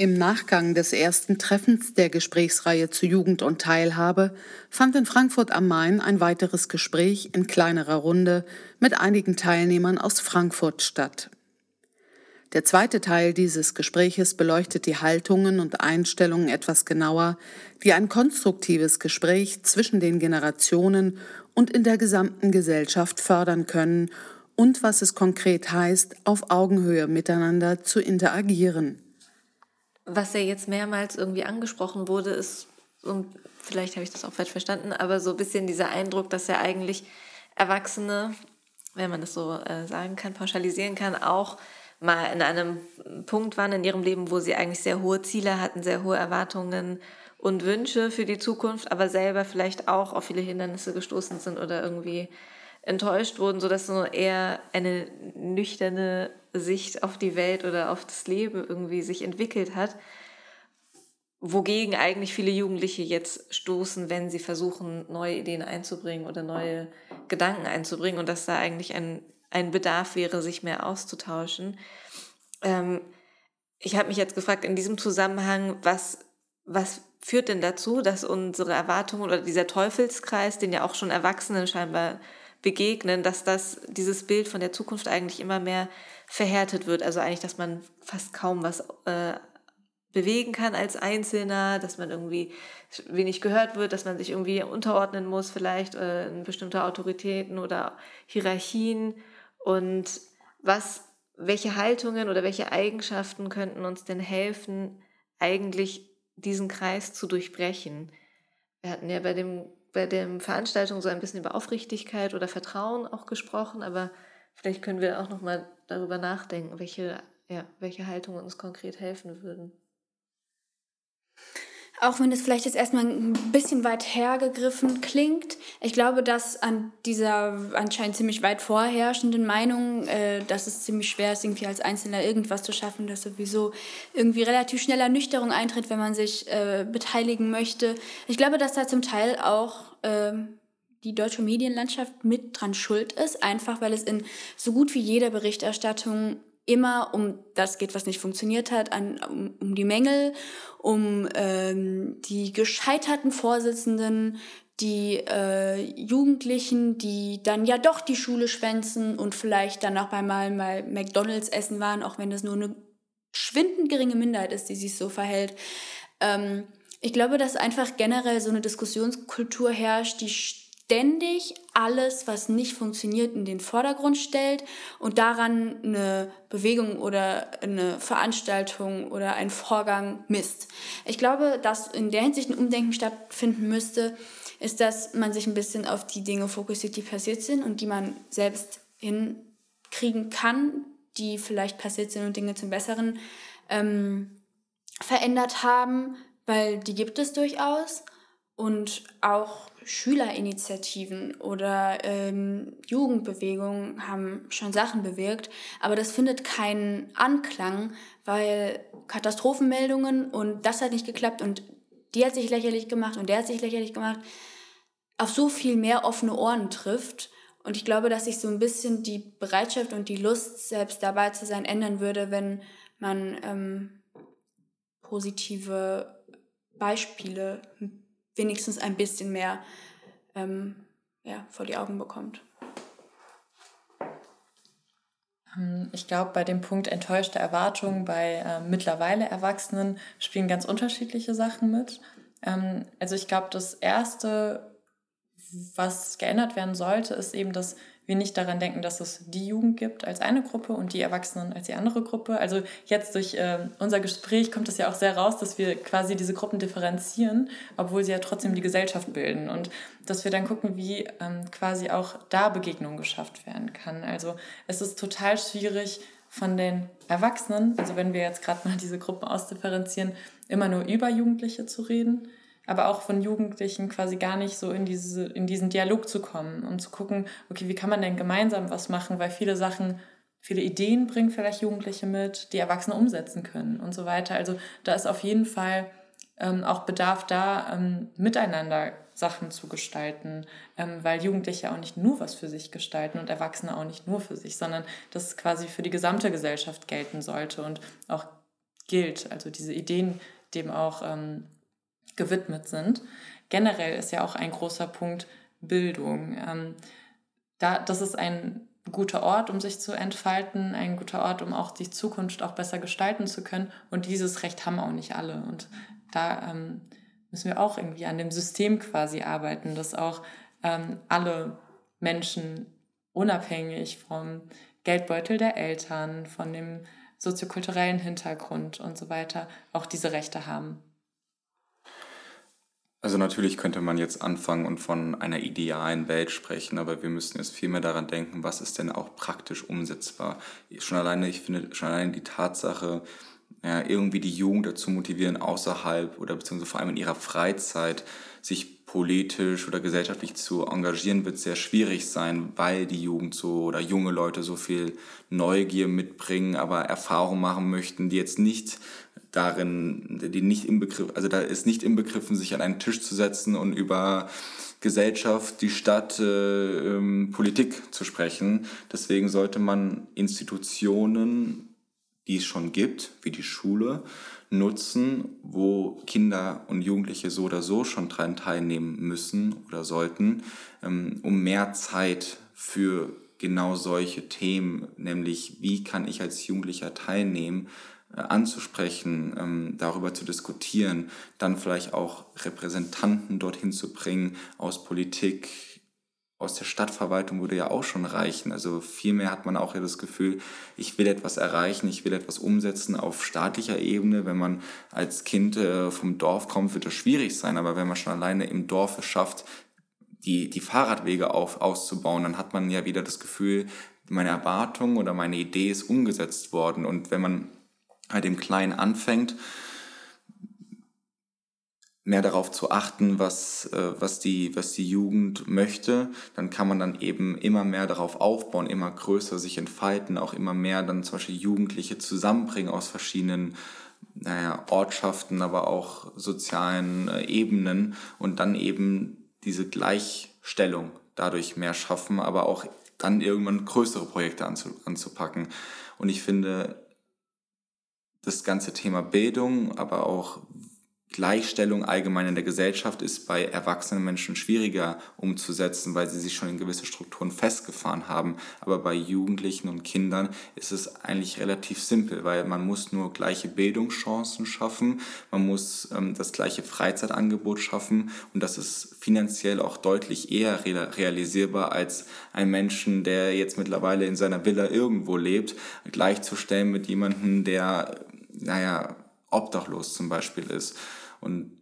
Im Nachgang des ersten Treffens der Gesprächsreihe zu Jugend und Teilhabe fand in Frankfurt am Main ein weiteres Gespräch in kleinerer Runde mit einigen Teilnehmern aus Frankfurt statt. Der zweite Teil dieses Gespräches beleuchtet die Haltungen und Einstellungen etwas genauer, die ein konstruktives Gespräch zwischen den Generationen und in der gesamten Gesellschaft fördern können und was es konkret heißt, auf Augenhöhe miteinander zu interagieren. Was ja jetzt mehrmals irgendwie angesprochen wurde, ist, und vielleicht habe ich das auch falsch verstanden, aber so ein bisschen dieser Eindruck, dass ja eigentlich Erwachsene, wenn man das so äh, sagen kann, pauschalisieren kann, auch mal in einem Punkt waren in ihrem Leben, wo sie eigentlich sehr hohe Ziele hatten, sehr hohe Erwartungen und Wünsche für die Zukunft, aber selber vielleicht auch auf viele Hindernisse gestoßen sind oder irgendwie enttäuscht wurden, sodass so eher eine nüchterne Sicht auf die Welt oder auf das Leben irgendwie sich entwickelt hat, wogegen eigentlich viele Jugendliche jetzt stoßen, wenn sie versuchen, neue Ideen einzubringen oder neue Gedanken einzubringen und dass da eigentlich ein, ein Bedarf wäre, sich mehr auszutauschen. Ähm, ich habe mich jetzt gefragt in diesem Zusammenhang, was, was führt denn dazu, dass unsere Erwartungen oder dieser Teufelskreis, den ja auch schon Erwachsenen scheinbar begegnen, dass das, dieses Bild von der Zukunft eigentlich immer mehr verhärtet wird. Also eigentlich, dass man fast kaum was äh, bewegen kann als Einzelner, dass man irgendwie wenig gehört wird, dass man sich irgendwie unterordnen muss, vielleicht äh, in bestimmte Autoritäten oder Hierarchien. Und was, welche Haltungen oder welche Eigenschaften könnten uns denn helfen, eigentlich diesen Kreis zu durchbrechen? Wir hatten ja bei dem bei der Veranstaltung so ein bisschen über Aufrichtigkeit oder Vertrauen auch gesprochen, aber vielleicht können wir auch nochmal darüber nachdenken, welche, ja, welche Haltungen uns konkret helfen würden. Auch wenn es vielleicht jetzt erstmal ein bisschen weit hergegriffen klingt, ich glaube, dass an dieser anscheinend ziemlich weit vorherrschenden Meinung, äh, dass es ziemlich schwer ist, irgendwie als Einzelner irgendwas zu schaffen, dass sowieso irgendwie relativ schnell Ernüchterung eintritt, wenn man sich äh, beteiligen möchte. Ich glaube, dass da zum Teil auch äh, die deutsche Medienlandschaft mit dran schuld ist, einfach weil es in so gut wie jeder Berichterstattung immer um das geht, was nicht funktioniert hat, an, um, um die Mängel, um ähm, die gescheiterten Vorsitzenden, die äh, Jugendlichen, die dann ja doch die Schule schwänzen und vielleicht dann auch einmal mal McDonalds essen waren, auch wenn das nur eine schwindend geringe Minderheit ist, die sich so verhält. Ähm, ich glaube, dass einfach generell so eine Diskussionskultur herrscht, die ständig alles, was nicht funktioniert, in den Vordergrund stellt und daran eine Bewegung oder eine Veranstaltung oder ein Vorgang misst. Ich glaube, dass in der Hinsicht ein Umdenken stattfinden müsste, ist, dass man sich ein bisschen auf die Dinge fokussiert, die passiert sind und die man selbst hinkriegen kann, die vielleicht passiert sind und Dinge zum Besseren ähm, verändert haben, weil die gibt es durchaus und auch Schülerinitiativen oder ähm, Jugendbewegungen haben schon Sachen bewirkt, aber das findet keinen Anklang, weil Katastrophenmeldungen und das hat nicht geklappt und die hat sich lächerlich gemacht und der hat sich lächerlich gemacht, auf so viel mehr offene Ohren trifft. Und ich glaube, dass sich so ein bisschen die Bereitschaft und die Lust, selbst dabei zu sein, ändern würde, wenn man ähm, positive Beispiele wenigstens ein bisschen mehr ähm, ja, vor die Augen bekommt. Ähm, ich glaube, bei dem Punkt enttäuschte Erwartungen bei äh, mittlerweile Erwachsenen spielen ganz unterschiedliche Sachen mit. Ähm, also ich glaube, das Erste, was geändert werden sollte, ist eben, dass wir nicht daran denken, dass es die Jugend gibt als eine Gruppe und die Erwachsenen als die andere Gruppe. Also jetzt durch äh, unser Gespräch kommt es ja auch sehr raus, dass wir quasi diese Gruppen differenzieren, obwohl sie ja trotzdem die Gesellschaft bilden und dass wir dann gucken, wie ähm, quasi auch da Begegnung geschafft werden kann. Also es ist total schwierig von den Erwachsenen, also wenn wir jetzt gerade mal diese Gruppen ausdifferenzieren, immer nur über Jugendliche zu reden aber auch von Jugendlichen quasi gar nicht so in, diese, in diesen Dialog zu kommen und zu gucken, okay, wie kann man denn gemeinsam was machen, weil viele Sachen, viele Ideen bringen vielleicht Jugendliche mit, die Erwachsene umsetzen können und so weiter. Also da ist auf jeden Fall ähm, auch Bedarf da, ähm, miteinander Sachen zu gestalten, ähm, weil Jugendliche auch nicht nur was für sich gestalten und Erwachsene auch nicht nur für sich, sondern das quasi für die gesamte Gesellschaft gelten sollte und auch gilt, also diese Ideen dem auch ähm, gewidmet sind. Generell ist ja auch ein großer Punkt Bildung. Ähm, da, das ist ein guter Ort, um sich zu entfalten, ein guter Ort, um auch die Zukunft auch besser gestalten zu können. Und dieses Recht haben auch nicht alle. Und da ähm, müssen wir auch irgendwie an dem System quasi arbeiten, dass auch ähm, alle Menschen unabhängig vom Geldbeutel der Eltern, von dem soziokulturellen Hintergrund und so weiter auch diese Rechte haben. Also natürlich könnte man jetzt anfangen und von einer idealen Welt sprechen, aber wir müssen jetzt viel mehr daran denken, was ist denn auch praktisch umsetzbar. Schon alleine, ich finde, schon alleine die Tatsache, ja, irgendwie die Jugend dazu motivieren, außerhalb oder beziehungsweise vor allem in ihrer Freizeit sich politisch oder gesellschaftlich zu engagieren, wird sehr schwierig sein, weil die Jugend so oder junge Leute so viel Neugier mitbringen, aber Erfahrungen machen möchten, die jetzt nicht darin, die nicht im Begriff, also da ist nicht im Begriffen, sich an einen Tisch zu setzen und über Gesellschaft, die Stadt, äh, ähm, Politik zu sprechen. Deswegen sollte man Institutionen, die es schon gibt, wie die Schule, nutzen, wo Kinder und Jugendliche so oder so schon daran teilnehmen müssen oder sollten, ähm, um mehr Zeit für genau solche Themen, nämlich wie kann ich als Jugendlicher teilnehmen, anzusprechen, ähm, darüber zu diskutieren, dann vielleicht auch Repräsentanten dorthin zu bringen aus Politik, aus der Stadtverwaltung würde ja auch schon reichen. Also vielmehr hat man auch ja das Gefühl, ich will etwas erreichen, ich will etwas umsetzen auf staatlicher Ebene. Wenn man als Kind äh, vom Dorf kommt, wird das schwierig sein. Aber wenn man schon alleine im Dorf es schafft, die, die Fahrradwege auf, auszubauen, dann hat man ja wieder das Gefühl, meine Erwartung oder meine Idee ist umgesetzt worden. Und wenn man halt im Kleinen anfängt, mehr darauf zu achten, was, äh, was, die, was die Jugend möchte, dann kann man dann eben immer mehr darauf aufbauen, immer größer sich entfalten, auch immer mehr dann zum Beispiel Jugendliche zusammenbringen aus verschiedenen naja, Ortschaften, aber auch sozialen äh, Ebenen und dann eben diese Gleichstellung dadurch mehr schaffen, aber auch dann irgendwann größere Projekte anzupacken. Und ich finde, das ganze Thema Bildung, aber auch Gleichstellung allgemein in der Gesellschaft ist bei erwachsenen Menschen schwieriger umzusetzen, weil sie sich schon in gewisse Strukturen festgefahren haben. Aber bei Jugendlichen und Kindern ist es eigentlich relativ simpel, weil man muss nur gleiche Bildungschancen schaffen, man muss ähm, das gleiche Freizeitangebot schaffen und das ist finanziell auch deutlich eher realisierbar als ein Menschen, der jetzt mittlerweile in seiner Villa irgendwo lebt, gleichzustellen mit jemandem, der, naja, obdachlos zum Beispiel ist. Und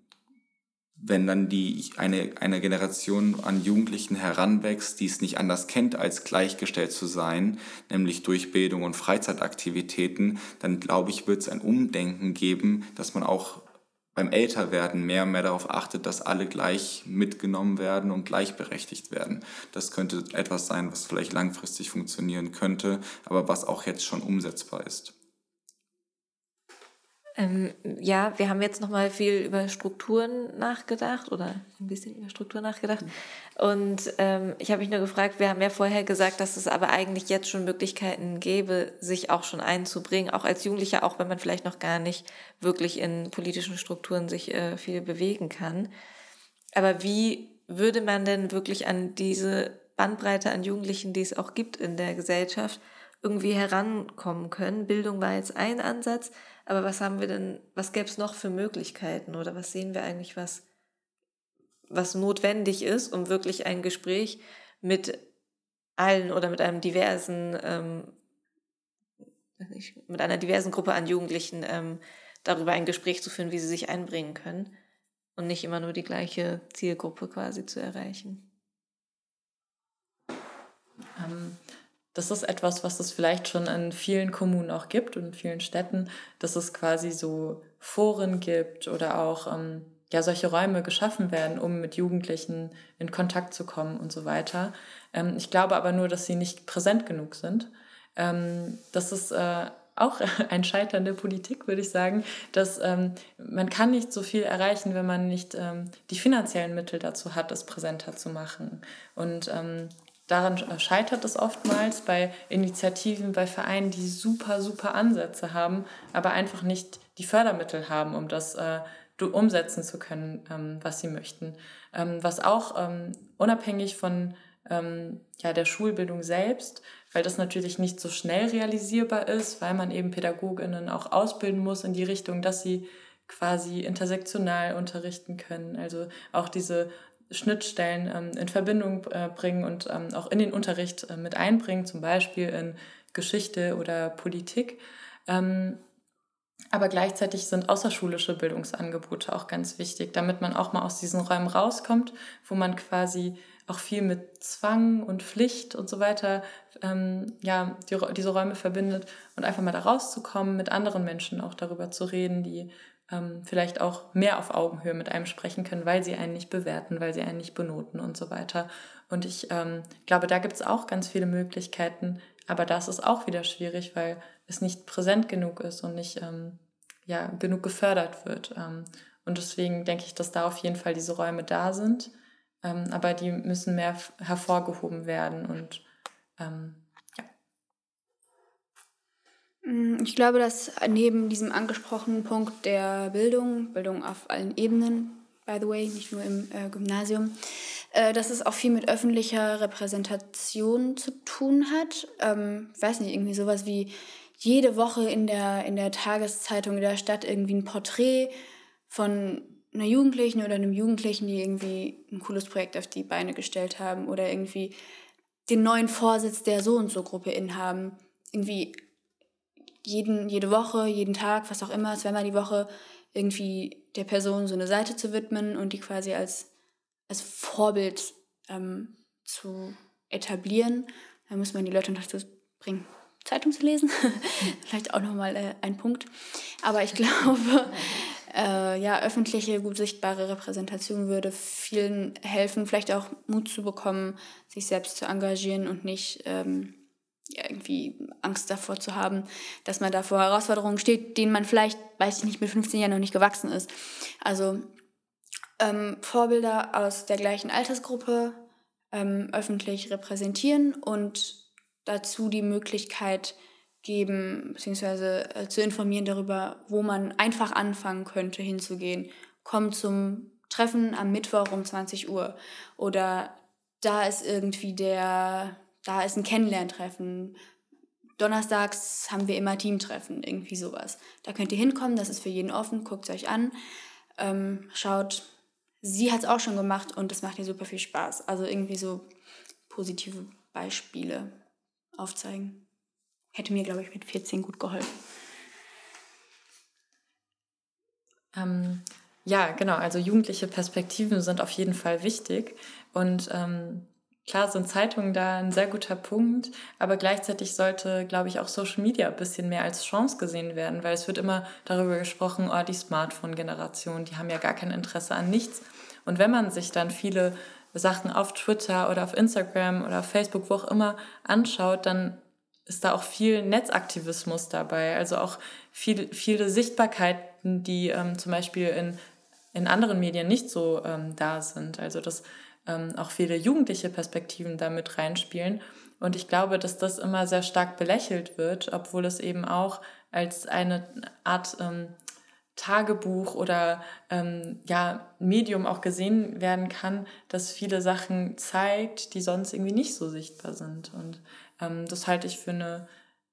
wenn dann die, eine, eine Generation an Jugendlichen heranwächst, die es nicht anders kennt, als gleichgestellt zu sein, nämlich durch Bildung und Freizeitaktivitäten, dann glaube ich, wird es ein Umdenken geben, dass man auch beim Älterwerden mehr und mehr darauf achtet, dass alle gleich mitgenommen werden und gleichberechtigt werden. Das könnte etwas sein, was vielleicht langfristig funktionieren könnte, aber was auch jetzt schon umsetzbar ist. Ähm, ja, wir haben jetzt nochmal viel über Strukturen nachgedacht oder ein bisschen über Strukturen nachgedacht. Und ähm, ich habe mich nur gefragt, wir haben ja vorher gesagt, dass es aber eigentlich jetzt schon Möglichkeiten gäbe, sich auch schon einzubringen, auch als Jugendlicher, auch wenn man vielleicht noch gar nicht wirklich in politischen Strukturen sich äh, viel bewegen kann. Aber wie würde man denn wirklich an diese Bandbreite an Jugendlichen, die es auch gibt in der Gesellschaft, irgendwie herankommen können? Bildung war jetzt ein Ansatz, aber was haben wir denn, was gäbe es noch für Möglichkeiten oder was sehen wir eigentlich, was, was notwendig ist, um wirklich ein Gespräch mit allen oder mit einem diversen, ähm, mit einer diversen Gruppe an Jugendlichen ähm, darüber ein Gespräch zu führen, wie sie sich einbringen können und nicht immer nur die gleiche Zielgruppe quasi zu erreichen. Ähm, das ist etwas, was es vielleicht schon in vielen Kommunen auch gibt und in vielen Städten, dass es quasi so Foren gibt oder auch ähm, ja solche Räume geschaffen werden, um mit Jugendlichen in Kontakt zu kommen und so weiter. Ähm, ich glaube aber nur, dass sie nicht präsent genug sind. Ähm, das ist äh, auch ein Scheitern der Politik, würde ich sagen, dass ähm, man kann nicht so viel erreichen, wenn man nicht ähm, die finanziellen Mittel dazu hat, es präsenter zu machen. Und ähm, daran scheitert es oftmals bei Initiativen, bei Vereinen, die super, super Ansätze haben, aber einfach nicht die Fördermittel haben, um das äh, umsetzen zu können, ähm, was sie möchten. Ähm, was auch ähm, unabhängig von ähm, ja, der Schulbildung selbst, weil das natürlich nicht so schnell realisierbar ist, weil man eben Pädagoginnen auch ausbilden muss in die Richtung, dass sie quasi intersektional unterrichten können. Also auch diese Schnittstellen ähm, in Verbindung äh, bringen und ähm, auch in den Unterricht äh, mit einbringen, zum Beispiel in Geschichte oder Politik. Ähm, aber gleichzeitig sind außerschulische Bildungsangebote auch ganz wichtig, damit man auch mal aus diesen Räumen rauskommt, wo man quasi auch viel mit Zwang und Pflicht und so weiter ähm, ja, die, diese Räume verbindet und einfach mal da rauszukommen, mit anderen Menschen auch darüber zu reden, die ähm, vielleicht auch mehr auf Augenhöhe mit einem sprechen können, weil sie einen nicht bewerten, weil sie einen nicht benoten und so weiter. Und ich ähm, glaube, da gibt es auch ganz viele Möglichkeiten, aber das ist auch wieder schwierig, weil es nicht präsent genug ist und nicht ähm, ja, genug gefördert wird. Ähm, und deswegen denke ich, dass da auf jeden Fall diese Räume da sind, ähm, aber die müssen mehr hervorgehoben werden und ähm, ich glaube, dass neben diesem angesprochenen Punkt der Bildung, Bildung auf allen Ebenen, by the way, nicht nur im äh, Gymnasium, äh, dass es auch viel mit öffentlicher Repräsentation zu tun hat. Ähm, ich weiß nicht, irgendwie sowas wie jede Woche in der, in der Tageszeitung in der Stadt irgendwie ein Porträt von einer Jugendlichen oder einem Jugendlichen, die irgendwie ein cooles Projekt auf die Beine gestellt haben oder irgendwie den neuen Vorsitz der so und so Gruppe inhaben. Irgendwie jeden, jede Woche, jeden Tag, was auch immer, zweimal die Woche irgendwie der Person so eine Seite zu widmen und die quasi als, als Vorbild ähm, zu etablieren. Da muss man die Leute dazu bringen, Zeitung zu lesen. Vielleicht auch nochmal äh, ein Punkt. Aber ich glaube, äh, ja, öffentliche, gut sichtbare Repräsentation würde vielen helfen, vielleicht auch Mut zu bekommen, sich selbst zu engagieren und nicht ähm, irgendwie Angst davor zu haben, dass man da vor Herausforderungen steht, denen man vielleicht, weiß ich nicht, mit 15 Jahren noch nicht gewachsen ist. Also ähm, Vorbilder aus der gleichen Altersgruppe ähm, öffentlich repräsentieren und dazu die Möglichkeit geben, beziehungsweise äh, zu informieren darüber, wo man einfach anfangen könnte, hinzugehen. Kommt zum Treffen am Mittwoch um 20 Uhr. Oder da ist irgendwie der, da ist ein Kennenlerntreffen. Donnerstags haben wir immer Teamtreffen, irgendwie sowas. Da könnt ihr hinkommen, das ist für jeden offen, guckt es euch an, ähm, schaut. Sie hat es auch schon gemacht und es macht ihr super viel Spaß. Also irgendwie so positive Beispiele aufzeigen. Hätte mir, glaube ich, mit 14 gut geholfen. Ähm, ja, genau. Also jugendliche Perspektiven sind auf jeden Fall wichtig. Und ähm, klar sind Zeitungen da ein sehr guter Punkt, aber gleichzeitig sollte, glaube ich, auch Social Media ein bisschen mehr als Chance gesehen werden, weil es wird immer darüber gesprochen, oh, die Smartphone-Generation, die haben ja gar kein Interesse an nichts. Und wenn man sich dann viele Sachen auf Twitter oder auf Instagram oder auf Facebook, wo auch immer anschaut, dann ist da auch viel Netzaktivismus dabei. Also auch viel, viele Sichtbarkeiten, die ähm, zum Beispiel in, in anderen Medien nicht so ähm, da sind. Also dass ähm, auch viele jugendliche Perspektiven damit reinspielen. Und ich glaube, dass das immer sehr stark belächelt wird, obwohl es eben auch als eine Art ähm, Tagebuch oder ähm, ja, Medium auch gesehen werden kann, das viele Sachen zeigt, die sonst irgendwie nicht so sichtbar sind. Und ähm, das halte ich für eine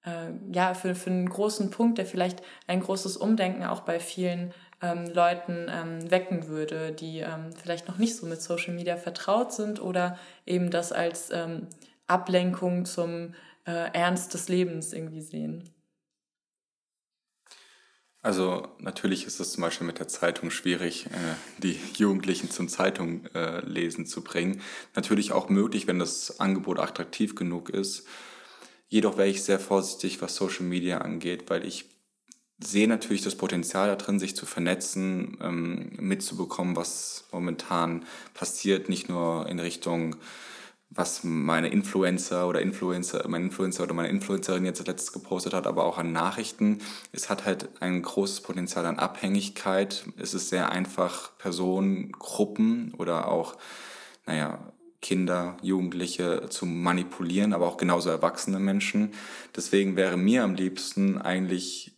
äh, ja, für, für einen großen Punkt, der vielleicht ein großes Umdenken auch bei vielen ähm, Leuten ähm, wecken würde, die ähm, vielleicht noch nicht so mit Social Media vertraut sind oder eben das als ähm, Ablenkung zum äh, Ernst des Lebens irgendwie sehen. Also natürlich ist es zum Beispiel mit der Zeitung schwierig, äh, die Jugendlichen zum Zeitung äh, zu bringen. Natürlich auch möglich, wenn das Angebot attraktiv genug ist. Jedoch wäre ich sehr vorsichtig, was Social Media angeht, weil ich sehe natürlich das Potenzial da drin, sich zu vernetzen, ähm, mitzubekommen, was momentan passiert, nicht nur in Richtung was meine Influencer oder Influencer, mein Influencer oder meine Influencerin jetzt letztes gepostet hat, aber auch an Nachrichten. Es hat halt ein großes Potenzial an Abhängigkeit. Es ist sehr einfach, Personen, Gruppen oder auch, naja, Kinder, Jugendliche zu manipulieren, aber auch genauso erwachsene Menschen. Deswegen wäre mir am liebsten eigentlich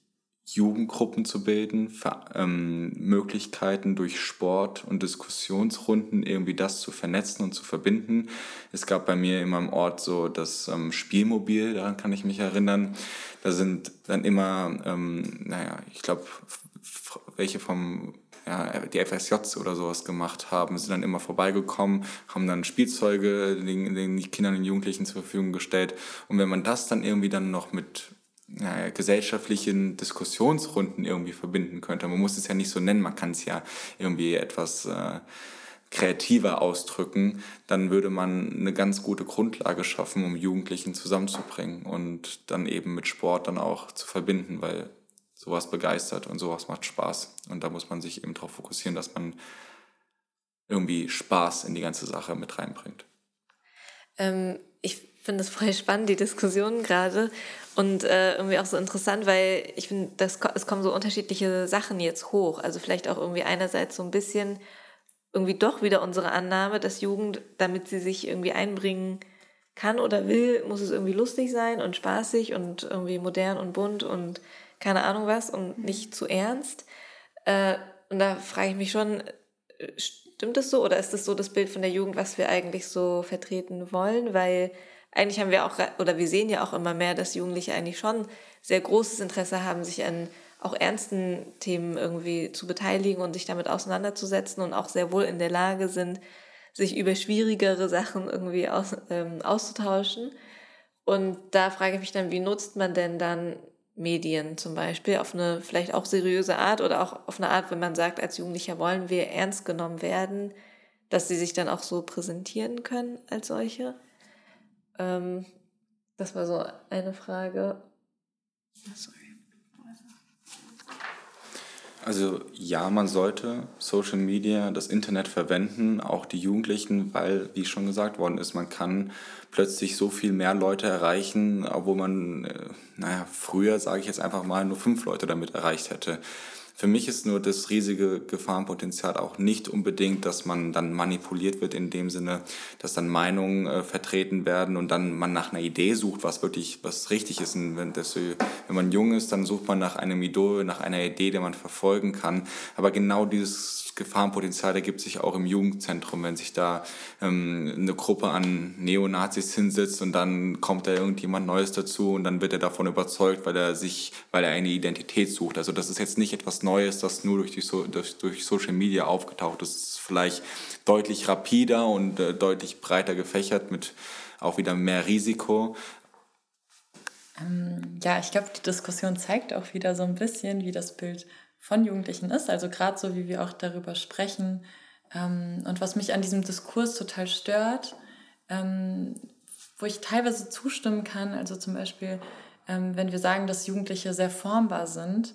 Jugendgruppen zu bilden, ähm, Möglichkeiten durch Sport und Diskussionsrunden irgendwie das zu vernetzen und zu verbinden. Es gab bei mir in meinem Ort so das ähm, Spielmobil, daran kann ich mich erinnern. Da sind dann immer, ähm, naja, ich glaube, welche vom ja, die FSJs oder sowas gemacht haben, sind dann immer vorbeigekommen, haben dann Spielzeuge den, den Kindern und Jugendlichen zur Verfügung gestellt. Und wenn man das dann irgendwie dann noch mit ja, gesellschaftlichen Diskussionsrunden irgendwie verbinden könnte. Man muss es ja nicht so nennen, man kann es ja irgendwie etwas äh, kreativer ausdrücken, dann würde man eine ganz gute Grundlage schaffen, um Jugendlichen zusammenzubringen und dann eben mit Sport dann auch zu verbinden, weil sowas begeistert und sowas macht Spaß. Und da muss man sich eben darauf fokussieren, dass man irgendwie Spaß in die ganze Sache mit reinbringt. Ähm, ich finde es voll spannend, die Diskussion gerade. Und äh, irgendwie auch so interessant, weil ich finde, es kommen so unterschiedliche Sachen jetzt hoch. Also vielleicht auch irgendwie einerseits so ein bisschen irgendwie doch wieder unsere Annahme, dass Jugend, damit sie sich irgendwie einbringen kann oder will, muss es irgendwie lustig sein und spaßig und irgendwie modern und bunt und keine Ahnung was und nicht zu ernst. Äh, und da frage ich mich schon, äh, stimmt das so oder ist das so das Bild von der Jugend, was wir eigentlich so vertreten wollen? Weil eigentlich haben wir auch, oder wir sehen ja auch immer mehr, dass Jugendliche eigentlich schon sehr großes Interesse haben, sich an auch ernsten Themen irgendwie zu beteiligen und sich damit auseinanderzusetzen und auch sehr wohl in der Lage sind, sich über schwierigere Sachen irgendwie aus, ähm, auszutauschen. Und da frage ich mich dann, wie nutzt man denn dann Medien zum Beispiel auf eine vielleicht auch seriöse Art oder auch auf eine Art, wenn man sagt, als Jugendlicher wollen wir ernst genommen werden, dass sie sich dann auch so präsentieren können als solche? Ähm, das war so eine Frage. Sorry. Also ja, man sollte Social Media, das Internet verwenden, auch die Jugendlichen, weil, wie schon gesagt worden ist, man kann plötzlich so viel mehr Leute erreichen, obwohl man, äh, naja, früher, sage ich jetzt einfach mal, nur fünf Leute damit erreicht hätte. Für mich ist nur das riesige Gefahrenpotenzial auch nicht unbedingt, dass man dann manipuliert wird in dem Sinne, dass dann Meinungen äh, vertreten werden und dann man nach einer Idee sucht, was wirklich, was richtig ist. Und wenn, das, wenn man jung ist, dann sucht man nach einem Idol, nach einer Idee, die man verfolgen kann. Aber genau dieses Gefahrenpotenzial ergibt sich auch im Jugendzentrum, wenn sich da ähm, eine Gruppe an Neonazis hinsetzt und dann kommt da irgendjemand Neues dazu und dann wird er davon überzeugt, weil er sich, weil er eine Identität sucht. Also das ist jetzt nicht etwas Neues, das nur durch, die so durch, durch Social Media aufgetaucht ist. Es ist vielleicht deutlich rapider und äh, deutlich breiter gefächert mit auch wieder mehr Risiko. Ähm, ja, ich glaube, die Diskussion zeigt auch wieder so ein bisschen, wie das Bild von Jugendlichen ist. Also gerade so, wie wir auch darüber sprechen. Ähm, und was mich an diesem Diskurs total stört, ähm, wo ich teilweise zustimmen kann, also zum Beispiel, ähm, wenn wir sagen, dass Jugendliche sehr formbar sind,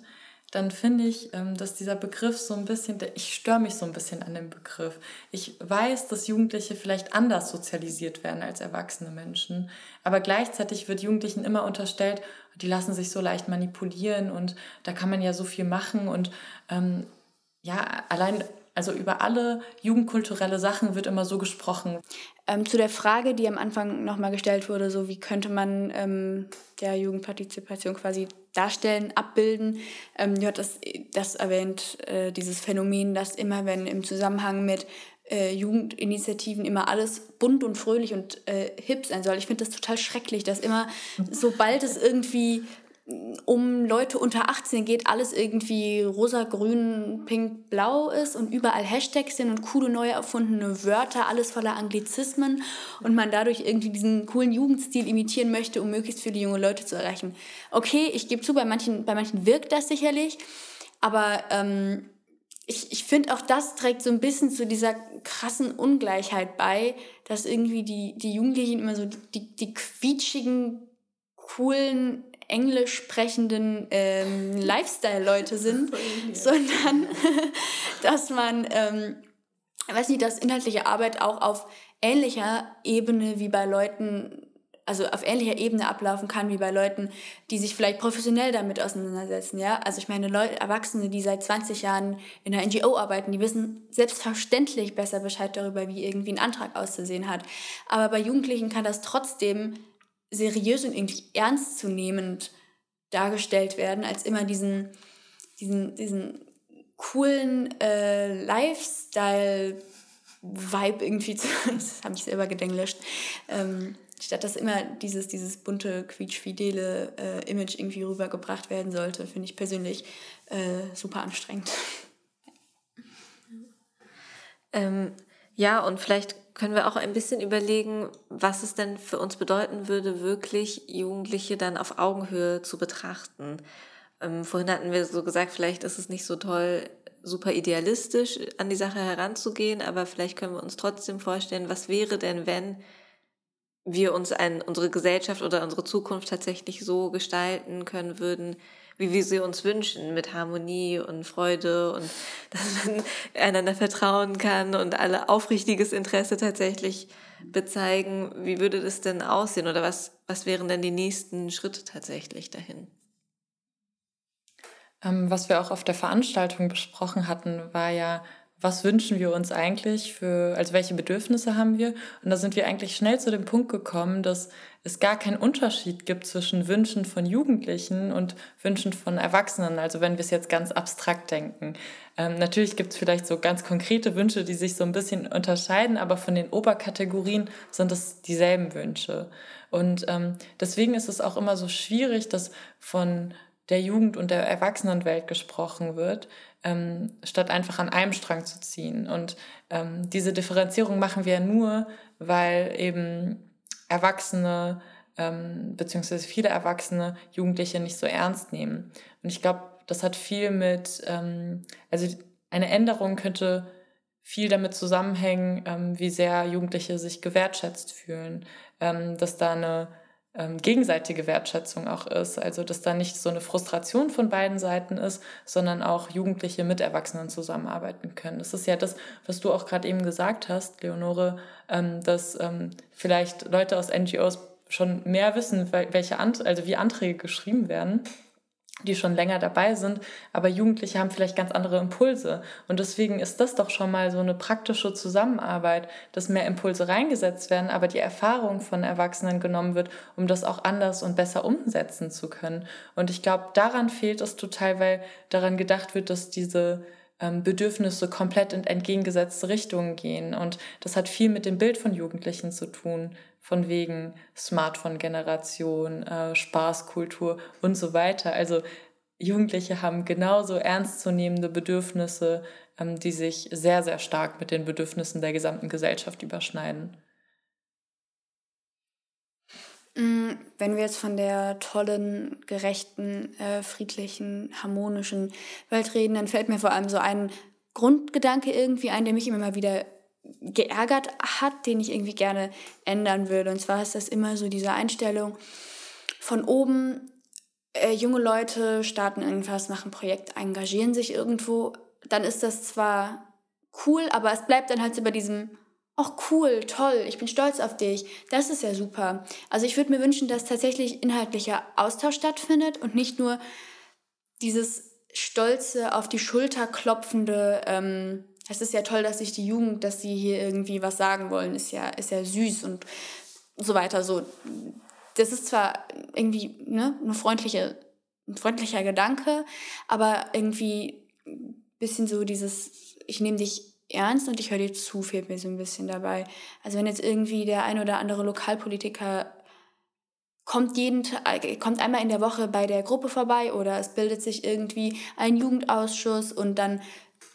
dann finde ich, ähm, dass dieser Begriff so ein bisschen, ich störe mich so ein bisschen an dem Begriff. Ich weiß, dass Jugendliche vielleicht anders sozialisiert werden als erwachsene Menschen, aber gleichzeitig wird Jugendlichen immer unterstellt, die lassen sich so leicht manipulieren und da kann man ja so viel machen und ähm, ja, allein also über alle jugendkulturelle Sachen wird immer so gesprochen. Ähm, zu der Frage, die am Anfang nochmal gestellt wurde, so wie könnte man ähm, der Jugendpartizipation quasi darstellen, abbilden. Ähm, du hattest das erwähnt, äh, dieses Phänomen, dass immer, wenn im Zusammenhang mit äh, Jugendinitiativen immer alles bunt und fröhlich und äh, hip sein soll. Ich finde das total schrecklich, dass immer, sobald es irgendwie um Leute unter 18 geht, alles irgendwie rosa, grün, pink, blau ist und überall Hashtags sind und coole neu erfundene Wörter, alles voller Anglizismen und man dadurch irgendwie diesen coolen Jugendstil imitieren möchte, um möglichst viele junge Leute zu erreichen. Okay, ich gebe zu, bei manchen, bei manchen wirkt das sicherlich, aber ähm, ich, ich finde auch das trägt so ein bisschen zu dieser krassen Ungleichheit bei, dass irgendwie die, die Jugendlichen immer so die, die quietschigen, coolen englisch sprechenden ähm, Lifestyle-Leute sind, sondern dass man, ähm, weiß nicht, dass inhaltliche Arbeit auch auf ähnlicher Ebene wie bei Leuten, also auf ähnlicher Ebene ablaufen kann wie bei Leuten, die sich vielleicht professionell damit auseinandersetzen. Ja? Also ich meine, Leute, Erwachsene, die seit 20 Jahren in einer NGO arbeiten, die wissen selbstverständlich besser Bescheid darüber, wie irgendwie ein Antrag auszusehen hat. Aber bei Jugendlichen kann das trotzdem seriös und irgendwie ernstzunehmend dargestellt werden, als immer diesen, diesen, diesen coolen äh, Lifestyle-Vibe irgendwie zu. Das habe ich selber gedenglischt. Ähm, statt dass immer dieses, dieses bunte, quietschfidele äh, Image irgendwie rübergebracht werden sollte, finde ich persönlich äh, super anstrengend. Ähm, ja, und vielleicht können wir auch ein bisschen überlegen, was es denn für uns bedeuten würde, wirklich Jugendliche dann auf Augenhöhe zu betrachten. Ähm, vorhin hatten wir so gesagt, vielleicht ist es nicht so toll, super idealistisch an die Sache heranzugehen, aber vielleicht können wir uns trotzdem vorstellen, was wäre denn, wenn wir uns ein, unsere Gesellschaft oder unsere Zukunft tatsächlich so gestalten können würden, wie wir sie uns wünschen, mit Harmonie und Freude und dass man einander vertrauen kann und alle aufrichtiges Interesse tatsächlich bezeigen. Wie würde das denn aussehen oder was, was wären denn die nächsten Schritte tatsächlich dahin? Ähm, was wir auch auf der Veranstaltung besprochen hatten, war ja, was wünschen wir uns eigentlich für, also welche Bedürfnisse haben wir? Und da sind wir eigentlich schnell zu dem Punkt gekommen, dass es gar keinen Unterschied gibt zwischen Wünschen von Jugendlichen und Wünschen von Erwachsenen. Also wenn wir es jetzt ganz abstrakt denken. Ähm, natürlich gibt es vielleicht so ganz konkrete Wünsche, die sich so ein bisschen unterscheiden, aber von den Oberkategorien sind es dieselben Wünsche. Und ähm, deswegen ist es auch immer so schwierig, dass von der Jugend- und der Erwachsenenwelt gesprochen wird, ähm, statt einfach an einem Strang zu ziehen. Und ähm, diese Differenzierung machen wir nur, weil eben Erwachsene ähm, beziehungsweise viele Erwachsene Jugendliche nicht so ernst nehmen. Und ich glaube, das hat viel mit, ähm, also eine Änderung könnte viel damit zusammenhängen, ähm, wie sehr Jugendliche sich gewertschätzt fühlen, ähm, dass da eine ähm, gegenseitige Wertschätzung auch ist. Also dass da nicht so eine Frustration von beiden Seiten ist, sondern auch Jugendliche mit Erwachsenen zusammenarbeiten können. Das ist ja das, was du auch gerade eben gesagt hast, Leonore, ähm, dass ähm, vielleicht Leute aus NGOs schon mehr wissen, welche Ant also wie Anträge geschrieben werden die schon länger dabei sind, aber Jugendliche haben vielleicht ganz andere Impulse. Und deswegen ist das doch schon mal so eine praktische Zusammenarbeit, dass mehr Impulse reingesetzt werden, aber die Erfahrung von Erwachsenen genommen wird, um das auch anders und besser umsetzen zu können. Und ich glaube, daran fehlt es total, weil daran gedacht wird, dass diese ähm, Bedürfnisse komplett in entgegengesetzte Richtungen gehen. Und das hat viel mit dem Bild von Jugendlichen zu tun, von wegen Smartphone-Generation, äh, Spaßkultur und so weiter. Also Jugendliche haben genauso ernstzunehmende Bedürfnisse, ähm, die sich sehr, sehr stark mit den Bedürfnissen der gesamten Gesellschaft überschneiden. Mm, wenn wir jetzt von der tollen, gerechten, äh, friedlichen, harmonischen Welt reden, dann fällt mir vor allem so ein Grundgedanke irgendwie ein, der mich immer wieder geärgert hat, den ich irgendwie gerne ändern würde. Und zwar ist das immer so diese Einstellung von oben, äh, junge Leute starten irgendwas, machen Projekt, engagieren sich irgendwo, dann ist das zwar cool, aber es bleibt dann halt so bei diesem ach cool, toll, ich bin stolz auf dich. Das ist ja super. Also ich würde mir wünschen, dass tatsächlich inhaltlicher Austausch stattfindet und nicht nur dieses stolze, auf die Schulter klopfende, ähm, es ist ja toll, dass sich die Jugend, dass sie hier irgendwie was sagen wollen, ist ja, ist ja süß und so weiter. So, das ist zwar irgendwie ne, eine freundliche, ein freundlicher Gedanke, aber irgendwie ein bisschen so dieses, ich nehme dich ernst und ich höre dir zu, fehlt mir so ein bisschen dabei. Also wenn jetzt irgendwie der ein oder andere Lokalpolitiker kommt jeden kommt einmal in der Woche bei der Gruppe vorbei oder es bildet sich irgendwie ein Jugendausschuss und dann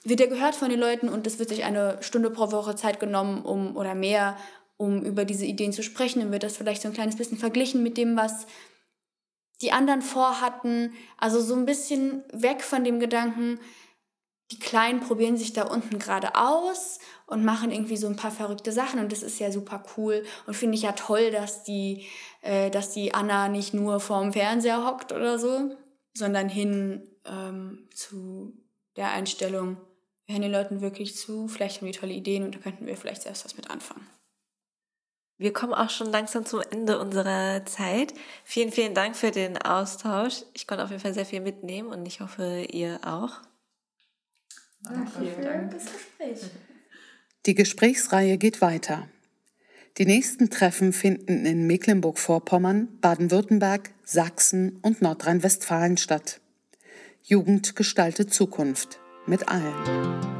wird er gehört von den Leuten und es wird sich eine Stunde pro Woche Zeit genommen, um oder mehr, um über diese Ideen zu sprechen. Dann wird das vielleicht so ein kleines bisschen verglichen mit dem, was die anderen vorhatten. Also so ein bisschen weg von dem Gedanken, die Kleinen probieren sich da unten gerade aus und machen irgendwie so ein paar verrückte Sachen und das ist ja super cool und finde ich ja toll, dass die, äh, dass die Anna nicht nur vorm Fernseher hockt oder so, sondern hin ähm, zu der Einstellung, wir hören den Leuten wirklich zu, vielleicht haben die tolle Ideen und da könnten wir vielleicht selbst was mit anfangen. wir kommen auch schon langsam zum Ende unserer Zeit. Vielen, vielen Dank für den Austausch. Ich konnte auf jeden Fall sehr viel mitnehmen und ich hoffe, ihr auch. Danke für das Gespräch. Die Gesprächsreihe geht weiter. Die nächsten Treffen finden in Mecklenburg-Vorpommern, Baden-Württemberg, Sachsen und Nordrhein-Westfalen statt. Jugend gestaltet Zukunft mit allen.